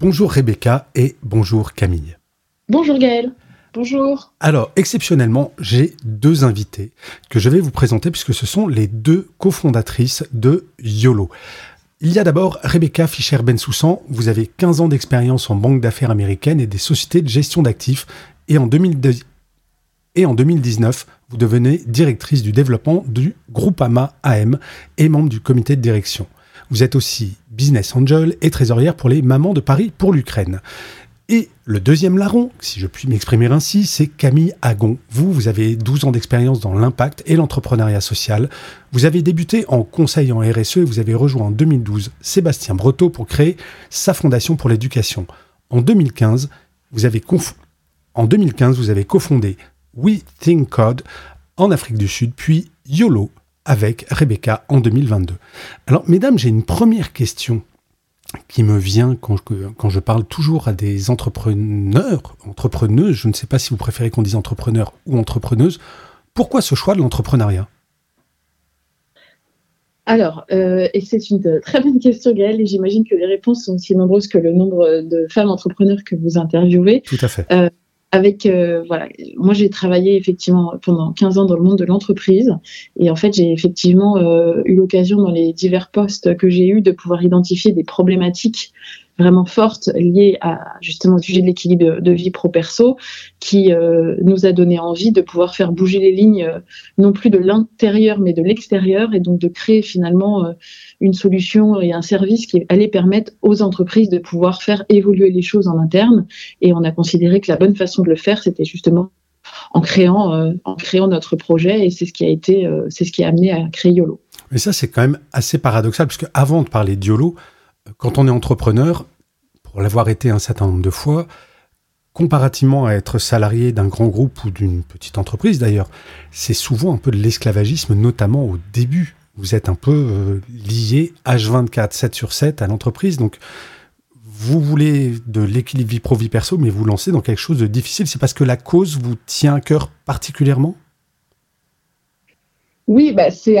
Bonjour Rebecca et bonjour Camille. Bonjour Gaël. Bonjour. Alors, exceptionnellement, j'ai deux invités que je vais vous présenter puisque ce sont les deux cofondatrices de YOLO. Il y a d'abord Rebecca Fischer-Bensoussan. Vous avez 15 ans d'expérience en banque d'affaires américaine et des sociétés de gestion d'actifs. Et en, 2002 et en 2019, vous devenez directrice du développement du groupe AMA AM et membre du comité de direction. Vous êtes aussi business angel et trésorière pour les mamans de Paris pour l'Ukraine. Et le deuxième larron, si je puis m'exprimer ainsi, c'est Camille Agon. Vous, vous avez 12 ans d'expérience dans l'impact et l'entrepreneuriat social. Vous avez débuté en conseil en RSE et vous avez rejoint en 2012 Sébastien Breteau pour créer sa fondation pour l'éducation. En 2015, vous avez, en 2015, vous avez cofondé We Think Code en Afrique du Sud, puis YOLO avec Rebecca en 2022. Alors, mesdames, j'ai une première question qui me vient quand je, quand je parle toujours à des entrepreneurs, entrepreneuses, je ne sais pas si vous préférez qu'on dise entrepreneur ou entrepreneuse, pourquoi ce choix de l'entrepreneuriat? Alors, euh, et c'est une très bonne question, Gaëlle, et j'imagine que les réponses sont aussi nombreuses que le nombre de femmes entrepreneurs que vous interviewez. Tout à fait. Euh, avec euh, voilà. Moi j'ai travaillé effectivement pendant 15 ans dans le monde de l'entreprise. Et en fait j'ai effectivement euh, eu l'occasion dans les divers postes que j'ai eu de pouvoir identifier des problématiques vraiment fortes liées à justement au sujet de l'équilibre de, vie pro perso qui euh, nous a donné envie de pouvoir faire bouger les lignes non plus de l'intérieur mais de l'extérieur et donc de créer finalement une solution et un service qui allait permettre aux entreprises de pouvoir faire évoluer les choses en interne. Et on a considéré que la bonne façon de le faire, c'était justement en créant, euh, en créant notre projet. Et c'est ce qui a été, euh, c'est ce qui a amené à créer YOLO. Mais ça, c'est quand même assez paradoxal, parce qu'avant de parler de YOLO, quand on est entrepreneur, pour l'avoir été un certain nombre de fois, comparativement à être salarié d'un grand groupe ou d'une petite entreprise d'ailleurs, c'est souvent un peu de l'esclavagisme, notamment au début vous êtes un peu euh, lié H24, 7 sur 7 à l'entreprise. Donc, vous voulez de l'équilibre vie pro-vie perso, mais vous lancez dans quelque chose de difficile. C'est parce que la cause vous tient à cœur particulièrement? Oui, bah c'est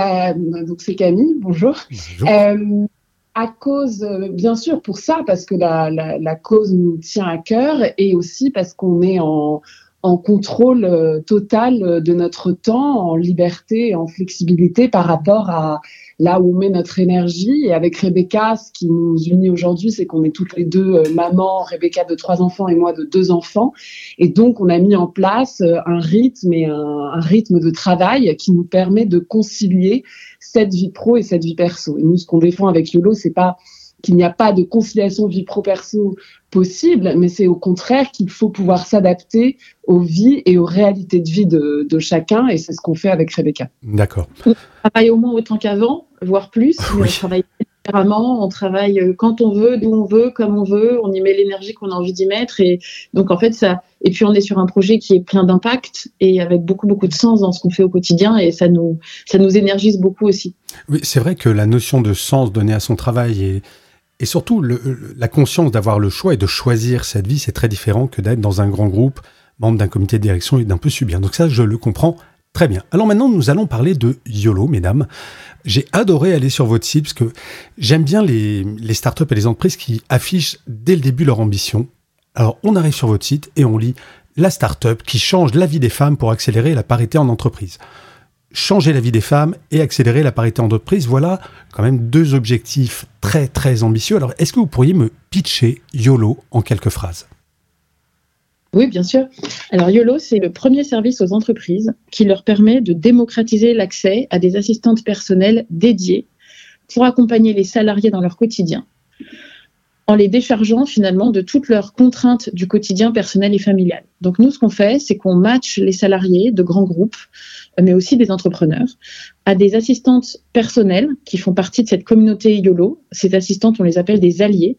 donc c'est Camille. Bonjour. Euh, à cause, bien sûr, pour ça, parce que la, la cause nous tient à cœur, et aussi parce qu'on est en en contrôle euh, total euh, de notre temps, en liberté en flexibilité par rapport à là où on met notre énergie. Et avec Rebecca, ce qui nous unit aujourd'hui, c'est qu'on est toutes les deux euh, mamans, Rebecca de trois enfants et moi de deux enfants. Et donc, on a mis en place un rythme et un, un rythme de travail qui nous permet de concilier cette vie pro et cette vie perso. Et nous, ce qu'on défend avec YOLO, c'est pas qu'il n'y a pas de conciliation vie pro-perso possible, mais c'est au contraire qu'il faut pouvoir s'adapter aux vies et aux réalités de vie de, chacun, et c'est ce qu'on fait avec Rebecca. D'accord. On travaille au moins autant qu'avant, voire plus, mais on travaille différemment, on travaille euh, quand on veut, d'où on veut, comme on veut, on y met l'énergie qu'on a envie d'y mettre, et donc en fait ça. Et puis on est sur un projet qui est plein d'impact et avec beaucoup beaucoup de sens dans ce qu'on fait au quotidien, et ça nous ça nous énergise beaucoup aussi. Oui, c'est vrai que la notion de sens donné à son travail est et surtout, la conscience d'avoir le choix et de choisir cette vie, c'est très différent que d'être dans un grand groupe, membre d'un comité de direction et d'un peu subir. Donc ça, je le comprends très bien. Alors maintenant, nous allons parler de YOLO, mesdames. J'ai adoré aller sur votre site parce que j'aime bien les, les startups et les entreprises qui affichent dès le début leur ambition. Alors, on arrive sur votre site et on lit la startup qui change la vie des femmes pour accélérer la parité en entreprise changer la vie des femmes et accélérer la parité en entreprise. Voilà quand même deux objectifs très très ambitieux. Alors est-ce que vous pourriez me pitcher YOLO en quelques phrases? Oui, bien sûr. Alors YOLO, c'est le premier service aux entreprises qui leur permet de démocratiser l'accès à des assistantes personnelles dédiées pour accompagner les salariés dans leur quotidien. En les déchargeant finalement de toutes leurs contraintes du quotidien personnel et familial. Donc nous, ce qu'on fait, c'est qu'on match les salariés de grands groupes, mais aussi des entrepreneurs, à des assistantes personnelles qui font partie de cette communauté YOLO. Ces assistantes, on les appelle des alliés.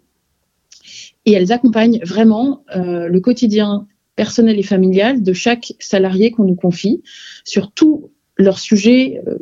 Et elles accompagnent vraiment euh, le quotidien personnel et familial de chaque salarié qu'on nous confie sur tout leurs sujets euh,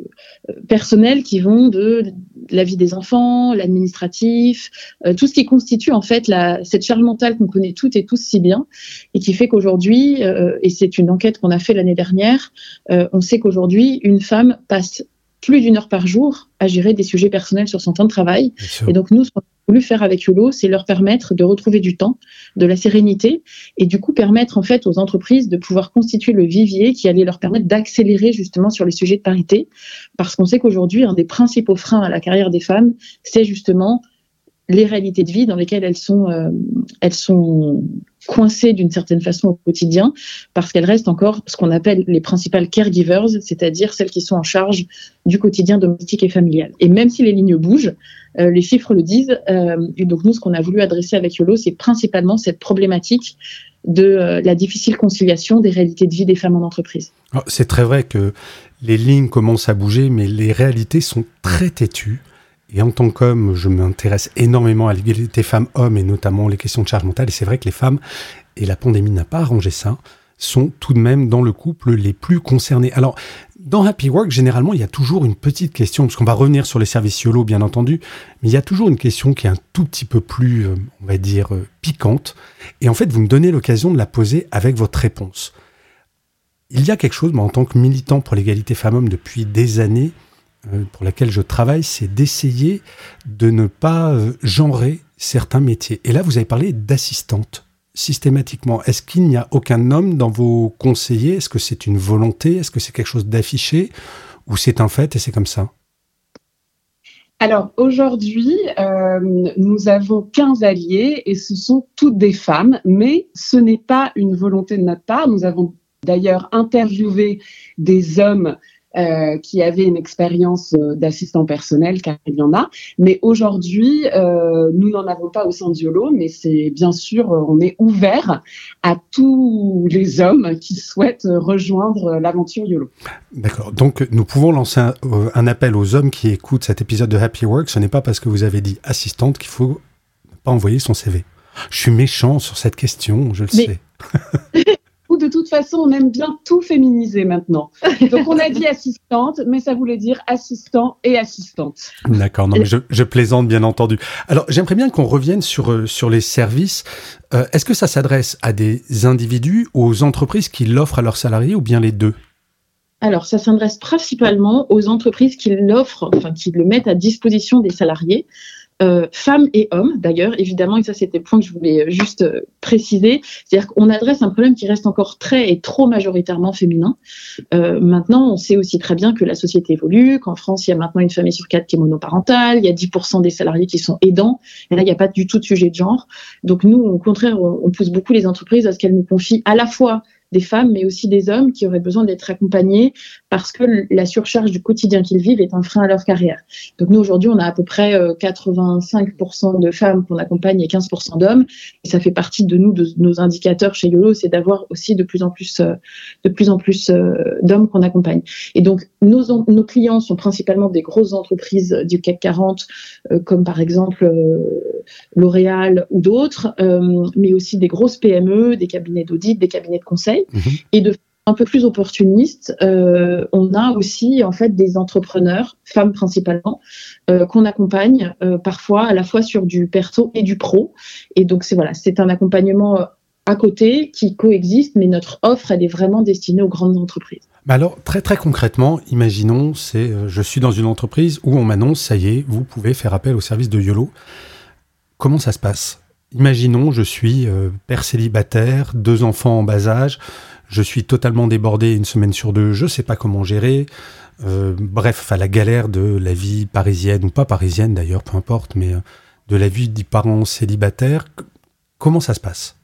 personnels qui vont de la vie des enfants, l'administratif, euh, tout ce qui constitue en fait la, cette charge mentale qu'on connaît toutes et tous si bien et qui fait qu'aujourd'hui, euh, et c'est une enquête qu'on a fait l'année dernière, on sait qu'aujourd'hui, une femme passe plus d'une heure par jour à gérer des sujets personnels sur son temps de travail. Et donc nous, ce qu'on a voulu faire avec YOLO, c'est leur permettre de retrouver du temps, de la sérénité, et du coup permettre en fait aux entreprises de pouvoir constituer le vivier qui allait leur permettre d'accélérer justement sur les sujets de parité, parce qu'on sait qu'aujourd'hui, un des principaux freins à la carrière des femmes, c'est justement les réalités de vie dans lesquelles elles sont, euh, elles sont coincées d'une certaine façon au quotidien, parce qu'elles restent encore ce qu'on appelle les principales caregivers, c'est-à-dire celles qui sont en charge du quotidien domestique et familial. Et même si les lignes bougent, euh, les chiffres le disent. Euh, et donc nous, ce qu'on a voulu adresser avec YOLO, c'est principalement cette problématique de la difficile conciliation des réalités de vie des femmes en entreprise. C'est très vrai que les lignes commencent à bouger, mais les réalités sont très têtues. Et en tant qu'homme, je m'intéresse énormément à l'égalité femmes-hommes et notamment les questions de charge mentale. Et c'est vrai que les femmes, et la pandémie n'a pas arrangé ça, sont tout de même dans le couple les plus concernés. Alors, dans Happy Work, généralement, il y a toujours une petite question, parce qu'on va revenir sur les services YOLO, bien entendu, mais il y a toujours une question qui est un tout petit peu plus, euh, on va dire, euh, piquante. Et en fait, vous me donnez l'occasion de la poser avec votre réponse. Il y a quelque chose, moi, en tant que militant pour l'égalité femmes-hommes depuis des années, pour laquelle je travaille, c'est d'essayer de ne pas euh, genrer certains métiers. Et là, vous avez parlé d'assistante systématiquement. Est-ce qu'il n'y a aucun homme dans vos conseillers? Est-ce que c'est une volonté? Est-ce que c'est quelque chose d'affiché? Ou c'est un fait et c'est comme ça? Alors aujourd'hui, euh, nous avons 15 alliés et ce sont toutes des femmes, mais ce n'est pas une volonté de notre part. Nous avons d'ailleurs interviewé des hommes euh, qui avaient une expérience euh, d'assistant personnel, car il y en a. Mais aujourd'hui, euh, nous n'en avons pas au sein de YOLO, mais c'est bien sûr, on est ouvert à tous les hommes qui souhaitent rejoindre l'aventure YOLO. D'accord. Donc, nous pouvons lancer un, appel aux hommes qui écoutent cet épisode de Happy Work. Ce n'est pas parce que vous avez dit assistante qu'il faut pas envoyer son CV. Je suis méchant sur cette question, je le sais. de toute façon, on aime bien tout féminiser maintenant. Donc, on a dit assistante, mais ça voulait dire assistant et assistante. D'accord, non, mais je, plaisante, bien entendu. Alors, j'aimerais bien qu'on revienne sur, euh, sur les services. Euh, est-ce que ça s'adresse à des individus ou aux entreprises qui l'offrent à leurs salariés ou bien les deux? Alors, ça s'adresse principalement aux entreprises qui l'offrent, enfin qui le mettent à disposition des salariés. Euh, femmes et hommes d'ailleurs, évidemment, et ça c'était le point que je voulais euh, juste euh, préciser, c'est-à-dire qu'on adresse un problème qui reste encore très et trop majoritairement féminin. maintenant, on sait aussi très bien que la société évolue, qu'en France, il y a maintenant une famille sur quatre qui est monoparentale, il y a 10% des salariés qui sont aidants, et là, il n'y a pas du tout de sujet de genre. Donc nous, au contraire, on pousse beaucoup les entreprises à ce qu'elles nous confient à la fois des femmes, mais aussi des hommes qui auraient besoin d'être accompagnés parce que la surcharge du quotidien qu'ils vivent est un frein à leur carrière. Donc nous, aujourd'hui, on a à peu près 85% euh, de femmes qu'on accompagne et 15% d'hommes. Et ça fait partie de nous, de nos indicateurs chez YOLO, c'est d'avoir aussi de plus en plus, euh, de plus en plus euh, d'hommes qu'on accompagne. Et donc, nos, nos clients sont principalement des grosses entreprises du CAC 40, comme par exemple L'Oréal ou d'autres, mais aussi des grosses PME, des cabinets d'audit, des cabinets de conseil. Mhm. Et de un peu plus opportuniste, euh, on a aussi en fait des entrepreneurs, femmes principalement, euh, qu'on accompagne euh, parfois à la fois sur du perso et du pro. Et donc c'est voilà, c'est un accompagnement à côté qui coexiste, mais notre offre elle est vraiment destinée aux grandes entreprises. Bah alors très très concrètement, imaginons c'est je suis dans une entreprise où on m'annonce ça y est, vous pouvez faire appel au service de YOLO. Comment ça se passe? Imaginons, je suis père célibataire, deux enfants en bas âge, je suis totalement débordé une semaine sur deux, je ne sais pas comment gérer. Euh, bref, à la galère de la vie parisienne, ou pas parisienne d'ailleurs, peu importe, mais euh, de la vie des parents célibataires. Comment ça se passe?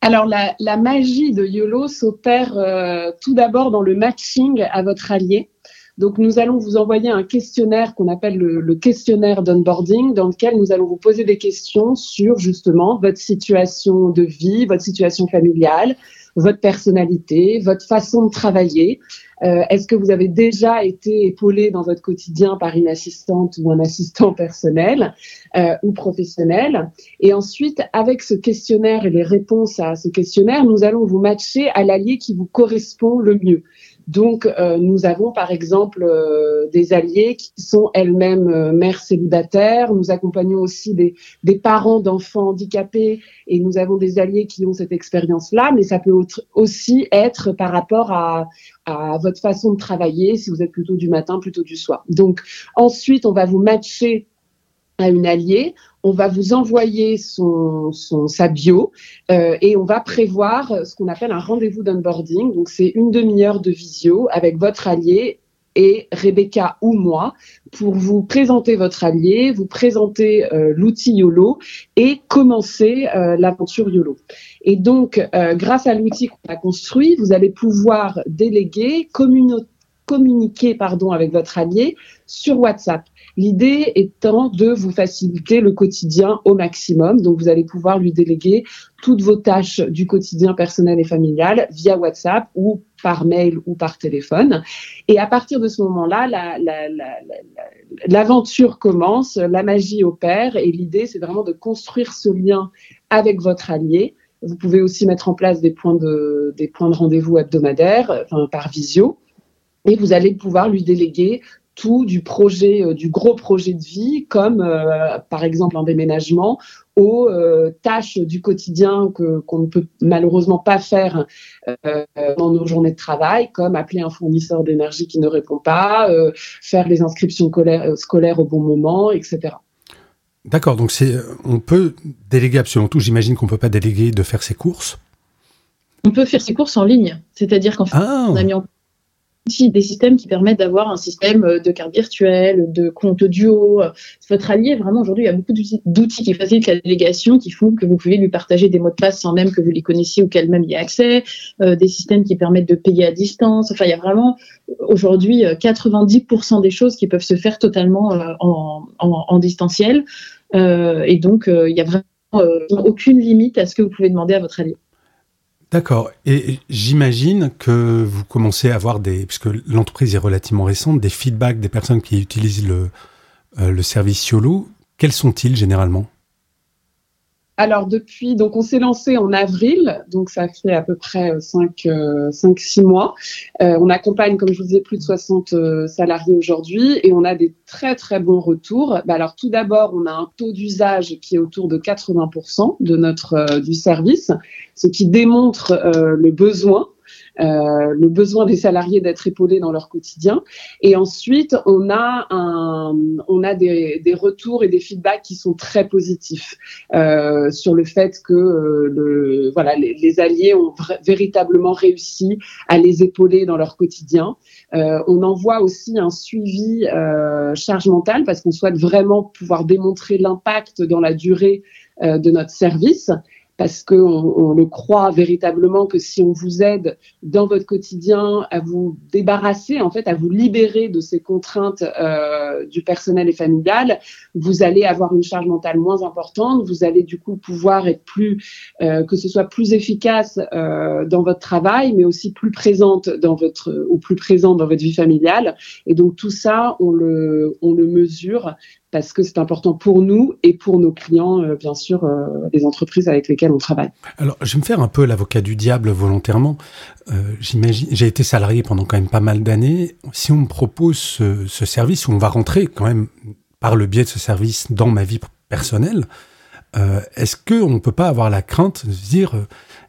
Alors, la, magie de YOLO s'opère euh, tout d'abord dans le matching à votre allié. Donc, nous allons vous envoyer un questionnaire qu'on appelle le, le questionnaire d'onboarding, dans lequel nous allons vous poser des questions sur justement votre situation de vie, votre situation familiale, votre personnalité, votre façon de travailler. Euh, Est-ce que vous avez déjà été épaulé dans votre quotidien par une assistante ou un assistant personnel euh, ou professionnel? Et ensuite, avec ce questionnaire et les réponses à ce questionnaire, nous allons vous matcher à l'allié qui vous correspond le mieux. Donc, euh, nous avons par exemple euh, des alliés qui sont elles-mêmes euh, mères célibataires. Nous accompagnons aussi des, parents d'enfants handicapés et nous avons des alliés qui ont cette expérience-là. Mais ça peut aussi être par rapport à votre façon de travailler, si vous êtes plutôt du matin, plutôt du soir. Donc, ensuite, on va vous matcher à une alliée, on va vous envoyer son, sa bio euh, et on va prévoir ce qu'on appelle un rendez-vous d'onboarding. Donc c'est une demi-heure de visio avec votre allié et Rebecca ou moi pour vous présenter votre allié, vous présenter euh, l'outil YOLO et commencer euh, l'aventure YOLO. Et donc, grâce à l'outil qu'on a construit, vous allez pouvoir déléguer, communiquer avec votre allié sur WhatsApp. L'idée étant de vous faciliter le quotidien au maximum. Donc, vous allez pouvoir lui déléguer toutes vos tâches du quotidien personnel et familial via WhatsApp ou par mail ou par téléphone. Et à partir de ce moment-là, l'aventure la, la, commence, la magie opère et l'idée, c'est vraiment de construire ce lien avec votre allié. Vous pouvez aussi mettre en place des points de, rendez-vous hebdomadaires, enfin, par visio. Et vous allez pouvoir lui déléguer tout du projet, euh, du gros projet de vie, comme euh, par exemple un déménagement, aux euh, tâches du quotidien que qu'on ne peut malheureusement pas faire dans nos journées de travail, comme appeler un fournisseur d'énergie qui ne répond pas, faire les inscriptions scolaires, au bon moment, etc. D'accord, donc c'est, on peut déléguer absolument tout. J'imagine qu'on peut pas déléguer de faire ses courses. On peut faire ses courses en ligne, c'est-à-dire qu'en fait, ah. on a mis en des systèmes qui permettent d'avoir un système euh, de carte virtuelle, de compte duo. Votre allié, vraiment, aujourd'hui, il y a beaucoup d'outils qui facilitent la délégation, qui font que vous pouvez lui partager des mots de passe sans même que vous les connaissiez ou qu'elle-même y ait accès, euh, des systèmes qui permettent de payer à distance. Enfin, il y a vraiment, aujourd'hui, 90% euh, des choses qui peuvent se faire totalement en, en, en, distanciel. Euh, et donc, il n'y a vraiment aucune limite à ce que vous pouvez demander à votre allié. D'accord. Et j'imagine que vous commencez à avoir des, puisque l'entreprise est relativement récente, des feedbacks des personnes qui utilisent le, euh, le service YOLO. Quels sont-ils généralement? Alors depuis, donc on s'est lancé en avril, donc ça fait à peu près 5 euh, 6 euh, mois. Euh, on accompagne, comme je vous disais, plus de 60 euh, salariés aujourd'hui et on a des très très bons retours. Bah, alors tout d'abord, on a un taux d'usage qui est autour de 80% de notre du service, ce qui démontre le besoin euh, le besoin des salariés d'être épaulés dans leur quotidien. Et ensuite, on a, un, on a des, des retours et des feedbacks qui sont très positifs euh, sur le fait que euh, le, voilà, les, les, alliés ont véritablement réussi à les épauler dans leur quotidien. Euh, on envoie aussi un suivi euh, charge mentale parce qu'on souhaite vraiment pouvoir démontrer l'impact dans la durée euh, de notre service parce qu'on on le croit véritablement que si on vous aide dans votre quotidien à vous débarrasser, en fait, à vous libérer de ces contraintes euh, du personnel et familial, vous allez avoir une charge mentale moins importante, vous allez du coup pouvoir être plus, euh, que ce soit plus efficace euh, dans votre travail, mais aussi plus présente dans votre, ou plus présent dans votre vie familiale. Et donc tout ça, on le, on le mesure parce que c'est important pour nous et pour nos clients, euh, bien sûr, euh, les entreprises avec lesquelles on travaille. Alors, je vais me faire un peu l'avocat du diable volontairement. Euh, j'ai été salarié pendant quand même pas mal d'années. Si on me propose ce, ce, service, où on va rentrer quand même par le biais de ce service dans ma vie personnelle, euh, est-ce qu'on ne peut pas avoir la crainte de se dire,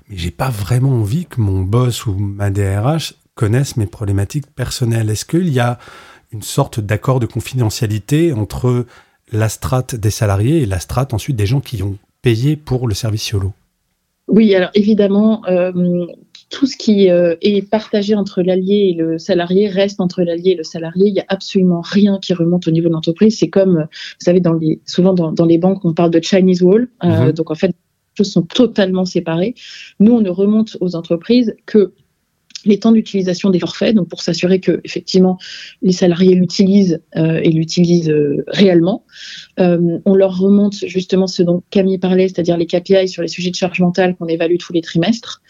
mais j'ai pas vraiment envie que mon boss ou ma DRH connaisse mes problématiques personnelles? Est-ce qu'il y a une sorte d'accord de confidentialité entre la strate des salariés et la strate ensuite des gens qui ont payé pour le service YOLO Oui, alors évidemment, euh, tout ce qui euh, est partagé entre l'allié et le salarié reste entre l'allié et le salarié. Il n'y a absolument rien qui remonte au niveau de l'entreprise. C'est comme, vous savez, dans les, souvent dans, dans, les banques, on parle de Chinese Wall. Euh, -hmm. Donc en fait, les choses sont totalement séparées. Nous, on ne remonte aux entreprises que les temps d'utilisation des forfaits, donc pour s'assurer que effectivement les salariés l'utilisent euh, et l'utilisent euh, réellement. Euh, on leur remonte justement ce dont Camille parlait, c'est-à-dire les KPI sur les sujets de charge mentale qu'on évalue tous les trimestres,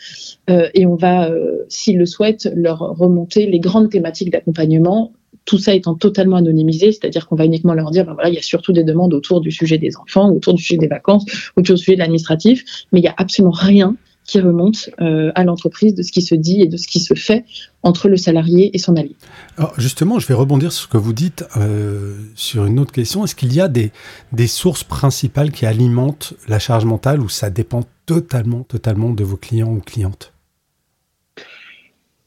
et on va, s'ils le souhaitent, leur remonter les grandes thématiques d'accompagnement. Tout ça étant totalement anonymisé, c'est-à-dire qu'on va uniquement leur dire, ben voilà, il y a surtout des demandes autour du sujet des enfants, autour du sujet des vacances, autour du sujet de l'administratif, mais il n'y a absolument rien qui remonte euh, à l'entreprise de ce qui se dit et de ce qui se fait entre le salarié et son allié. Alors justement, je vais rebondir sur ce que vous dites euh, sur une autre question. Est-ce qu'il y a des, des sources principales qui alimentent la charge mentale ou ça dépend totalement, totalement de vos clients ou clientes?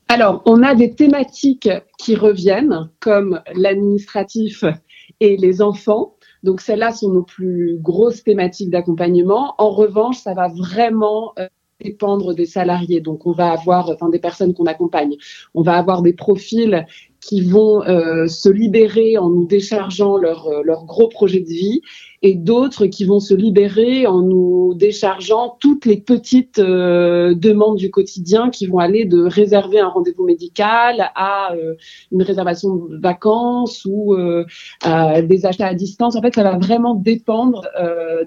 Alors, on a des thématiques qui reviennent, comme l'administratif et les enfants. Donc, celles-là sont nos plus grosses thématiques d'accompagnement. En revanche, ça va vraiment euh, dépendre des salariés. Donc, on va avoir, des personnes qu'on accompagne. On va avoir des profils qui vont euh, se libérer en nous déchargeant leur, euh, leur gros projet de vie et d'autres qui vont se libérer en nous déchargeant toutes les petites euh, demandes du quotidien qui vont aller de réserver un rendez-vous médical à une réservation de vacances ou à des achats à distance. En fait, ça va vraiment dépendre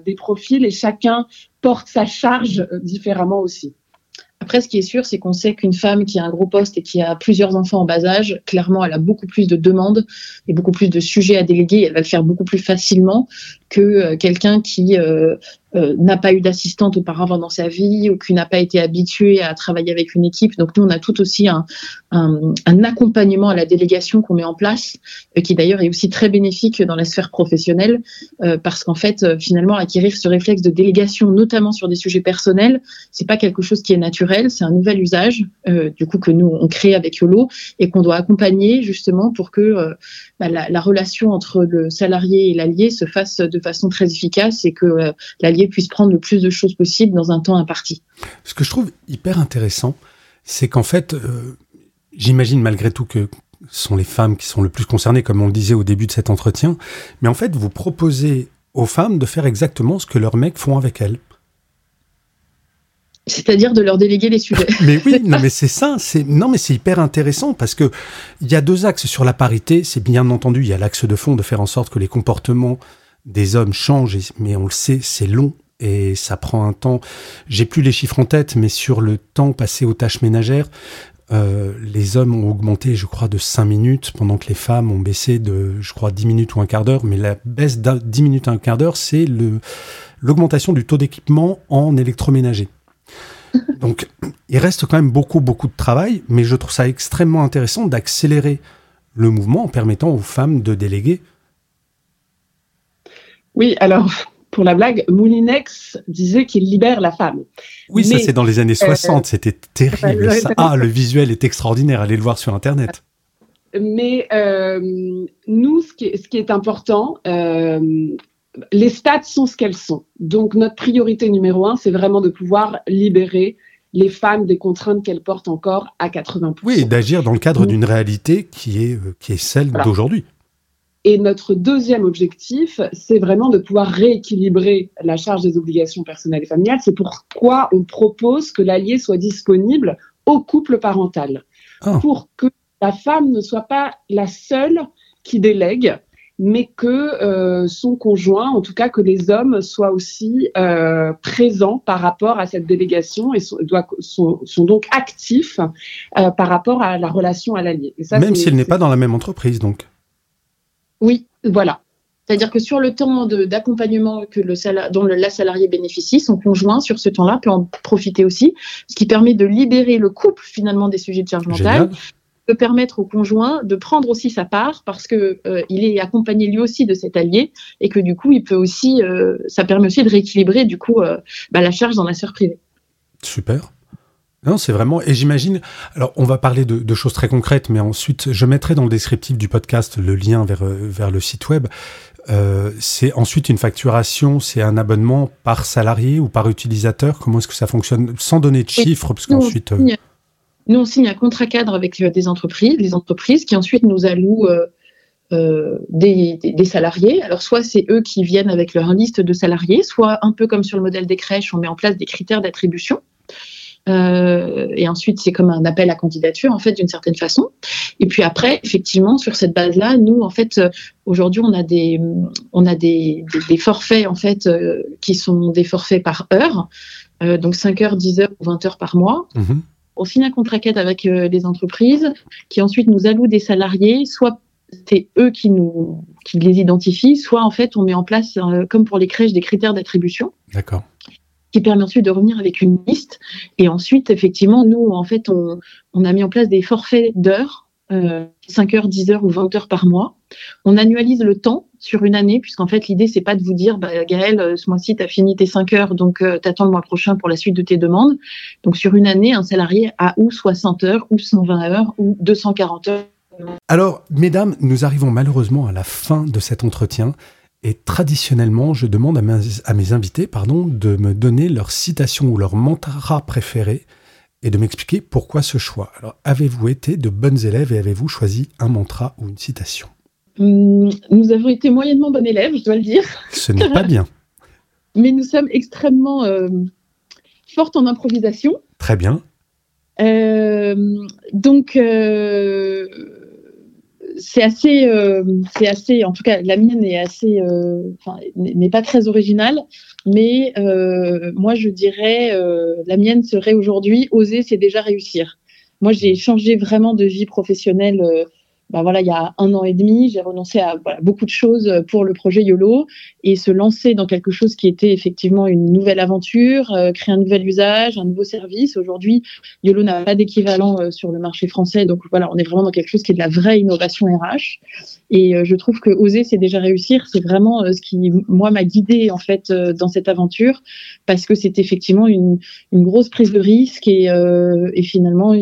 des profils et chacun porte sa charge différemment aussi. Après, ce qui est sûr, c'est qu'on sait qu'une femme qui a un gros poste et qui a plusieurs enfants en bas âge, clairement, elle a beaucoup plus de demandes et beaucoup plus de sujets à déléguer. Elle va le faire beaucoup plus facilement que euh, quelqu'un qui euh, euh, n'a pas eu d'assistante auparavant dans sa vie ou qui n'a pas été habitué à travailler avec une équipe. Donc nous, on a tout aussi un, accompagnement à la délégation qu'on met en place, qui d'ailleurs est aussi très bénéfique dans la sphère professionnelle, parce qu'en fait, finalement, acquérir ce réflexe de délégation, notamment sur des sujets personnels, c'est pas quelque chose qui est naturel, c'est un nouvel usage, du coup que nous on crée avec Yolo et qu'on doit accompagner justement pour que bah, la, la, relation entre le salarié et l'allié se fasse de façon très efficace et que euh, l'allié puisse prendre le plus de choses possible dans un temps imparti. Ce que je trouve hyper intéressant, c'est qu'en fait, euh, j'imagine malgré tout que ce sont les femmes qui sont le plus concernées, comme on le disait au début de cet entretien, mais en fait, vous proposez aux femmes de faire exactement ce que leurs mecs font avec elles. C'est-à-dire de leur déléguer les sujets. mais oui, non, mais c'est ça. C'est non, mais c'est hyper intéressant parce que il y a deux axes sur la parité. C'est bien entendu, il y a l'axe de fond de faire en sorte que les comportements des hommes changent, mais on le sait, c'est long et ça prend un temps. J'ai plus les chiffres en tête, mais sur le temps passé aux tâches ménagères, euh, les hommes ont augmenté, je crois, de 5 minutes, pendant que les femmes ont baissé de, je crois, 10 minutes ou un quart d'heure. Mais la baisse de 10 minutes à un quart d'heure, c'est l'augmentation du taux d'équipement en électroménager. Donc, il reste quand même beaucoup, beaucoup de travail, mais je trouve ça extrêmement intéressant d'accélérer le mouvement en permettant aux femmes de déléguer oui, alors pour la blague, Moulinex disait qu'il libère la femme. Oui, ça c'est dans les années 60, euh, c'était terrible. Ah, le visuel est extraordinaire, allez le voir sur Internet. Mais euh, nous, ce qui, est, ce qui est important, euh, les stats sont ce qu'elles sont. Donc notre priorité numéro un, c'est vraiment de pouvoir libérer les femmes des contraintes qu'elles portent encore à 80%. Oui, et d'agir dans le cadre d'une réalité qui est, qui est celle d'aujourd'hui. Et notre deuxième objectif, c'est vraiment de pouvoir rééquilibrer la charge des obligations personnelles et familiales. C'est pourquoi on propose que l'allié soit disponible au couple parental, ah. pour que la femme ne soit pas la seule qui délègue, mais que euh, son conjoint, en tout cas que les hommes soient aussi euh, présents par rapport à cette délégation et sont, sont, donc actifs euh, par rapport à la relation à l'allié. Même s'il n'est pas dans la même entreprise, donc. Oui, voilà. C'est-à-dire que sur le temps d'accompagnement que le dont le, la salariée bénéficie, son conjoint sur ce temps-là peut en profiter aussi, ce qui permet de libérer le couple finalement des sujets de charge mentale, de permettre au conjoint de prendre aussi sa part parce que euh, il est accompagné lui aussi de cet allié et que du coup il peut aussi, euh, ça permet aussi de rééquilibrer du coup euh, bah, la charge dans la sphère privée. Super. Non, c'est vraiment. Et j'imagine. Alors, on va parler de, choses très concrètes, mais ensuite, je mettrai dans le descriptif du podcast le lien vers, euh, vers le site web. Euh, c'est ensuite une facturation, c'est un abonnement par salarié ou par utilisateur? Comment est-ce que ça fonctionne? Sans donner de chiffres, parce qu'ensuite. Euh, nous, on signe un contrat cadre avec des entreprises, les entreprises qui ensuite nous allouent des, des, salariés. Alors, soit c'est eux qui viennent avec leur liste de salariés, soit un peu comme sur le modèle des crèches, on met en place des critères d'attribution. Euh, et ensuite, c'est comme un appel à candidature, en fait, d'une certaine façon. Et puis après, effectivement, sur cette base-là, nous, en fait, euh, aujourd'hui, on a des, on a des, des, forfaits, en fait, euh, qui sont des forfaits par heure. Euh, donc 5 heures, 10 heures ou 20 heures par mois. Mhm. On signe un contrat quête avec les entreprises qui ensuite nous allouent des salariés, soit c'est eux qui nous qui les identifient, soit en fait on met en place, comme pour les crèches, des critères d'attribution. D'accord qui permet ensuite de revenir avec une liste. Et ensuite, effectivement, nous, en fait, on, a mis en place des forfaits d'heures, euh, 5 heures, 10 heures ou 20 heures par mois. On annualise le temps sur une année, puisqu'en fait, l'idée, c'est pas de vous dire, bah, Gaël, euh, ce mois-ci, tu as fini tes 5 heures, donc euh, t'attends le mois prochain pour la suite de tes demandes. Donc, sur une année, un salarié a ou 60 heures, ou 120 heures, ou 240 heures. Alors, mesdames, nous arrivons malheureusement à la fin de cet entretien. Et traditionnellement, je demande à mes, invités pardon, de me donner leur citation ou leur mantra préféré et de m'expliquer pourquoi ce choix. Alors, avez-vous été de bonnes élèves et avez-vous choisi un mantra ou une citation? Hum, Nous avons été moyennement bons élèves, je dois le dire. Ce n'est pas bien. Mais nous sommes extrêmement euh, fortes en improvisation. Très bien. Euh, donc, euh, c'est assez, euh, c'est assez, en tout cas, la mienne est assez, euh, n'est pas très originale, mais euh, moi je dirais, la mienne serait aujourd'hui oser, c'est déjà réussir. Moi, j'ai changé vraiment de vie professionnelle bah voilà, il y a un an et demi, j'ai renoncé à beaucoup de choses pour le projet YOLO et se lancer dans quelque chose qui était effectivement une nouvelle aventure, euh, créer un nouvel usage, un nouveau service. Aujourd'hui, YOLO n'a pas d'équivalent euh, sur le marché français, donc voilà, on est vraiment dans quelque chose qui est de la vraie innovation RH. Et euh, je trouve que oser, c'est déjà réussir. C'est vraiment ce qui, moi, m'a guidé en fait dans cette aventure parce que c'est effectivement une, grosse prise de risque et finalement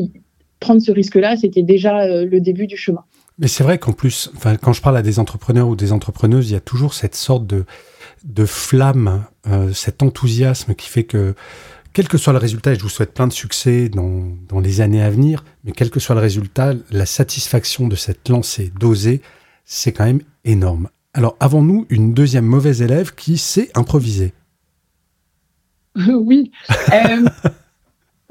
prendre ce risque-là, c'était déjà le début du chemin. Mais c'est vrai qu'en plus, enfin, quand je parle à des entrepreneurs ou des entrepreneuses, il y a toujours cette sorte de, de flamme, euh, cet enthousiasme qui fait que, quel que soit le résultat, et je vous souhaite plein de succès dans, dans les années à venir, mais quel que soit le résultat, la satisfaction de cette lancée, d'oser, c'est quand même énorme. Alors, avons-nous une deuxième mauvaise élève qui sait improviser? Oui. Euh,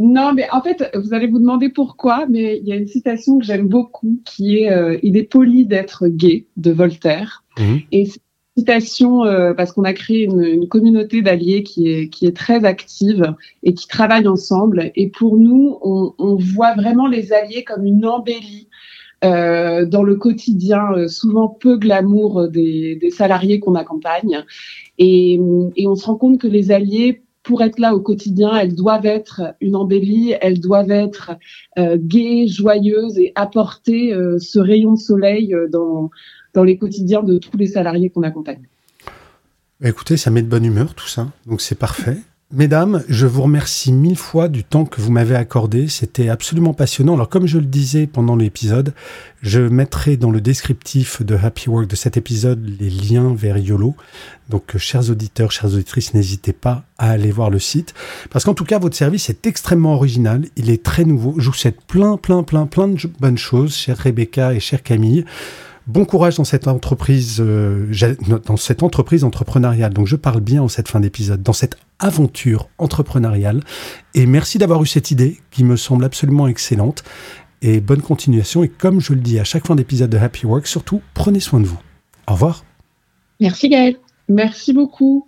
non, mais en fait, vous allez vous demander pourquoi, mais il y a une citation que j'aime beaucoup qui est euh, Il est poli d'être gay de Voltaire. Mmh. Et cette citation, euh, parce qu'on a créé une, communauté d'alliés qui est, qui est très active et qui travaille ensemble. Et pour nous, on, voit vraiment les alliés comme une embellie euh, dans le quotidien, souvent peu glamour des, des salariés qu'on accompagne. Et, et, on se rend compte que les alliés pour être là au quotidien, elles doivent être une embellie, elles doivent être euh, gaies, joyeuses et apporter euh, ce rayon de soleil euh, dans, dans les quotidiens de tous les salariés qu'on accompagne. Écoutez, ça met de bonne humeur tout ça, donc c'est parfait. Mesdames, je vous remercie mille fois du temps que vous m'avez accordé. C'était absolument passionnant. Alors, comme je le disais pendant l'épisode, je mettrai dans le descriptif de Happy Work de cet épisode les liens vers YOLO. Donc, euh, chers auditeurs, chères auditrices, n'hésitez pas à aller voir le site. Parce qu'en tout cas, votre service est extrêmement original. Il est très nouveau. Je vous souhaite plein, plein, plein, plein de bonnes choses, chère Rebecca et chère Camille. Bon courage dans cette entreprise, euh, dans cette entreprise entrepreneuriale. Donc je parle bien en cette fin d'épisode, dans cette aventure entrepreneuriale. Et merci d'avoir eu cette idée qui me semble absolument excellente. Et bonne continuation. Et comme je le dis à chaque fin d'épisode de Happy Work, surtout prenez soin de vous. Au revoir. Merci Gaël. Merci beaucoup.